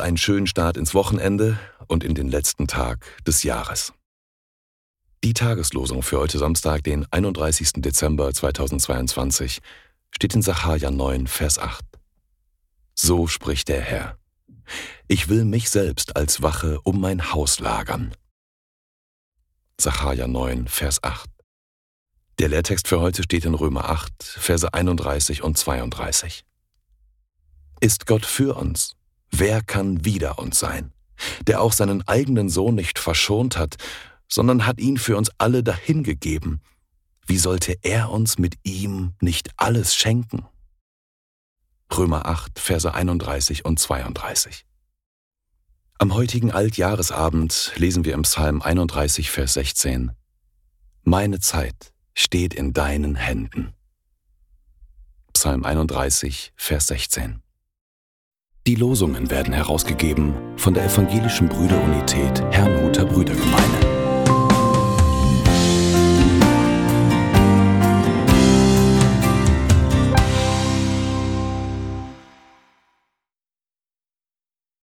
einen schönen Start ins Wochenende und in den letzten Tag des Jahres. Die Tageslosung für heute Samstag, den 31. Dezember 2022, steht in Sacharja 9, Vers 8. So spricht der Herr. Ich will mich selbst als Wache um mein Haus lagern. Sacharja 9, Vers 8. Der Lehrtext für heute steht in Römer 8, Verse 31 und 32. Ist Gott für uns? Wer kann wider uns sein? Der auch seinen eigenen Sohn nicht verschont hat, sondern hat ihn für uns alle dahingegeben. Wie sollte er uns mit ihm nicht alles schenken? Römer 8, Verse 31 und 32. Am heutigen Altjahresabend lesen wir im Psalm 31, Vers 16. Meine Zeit steht in deinen Händen. Psalm 31, Vers 16. Die Losungen werden herausgegeben von der Evangelischen Brüderunität Herrnhuter Brüdergemeine.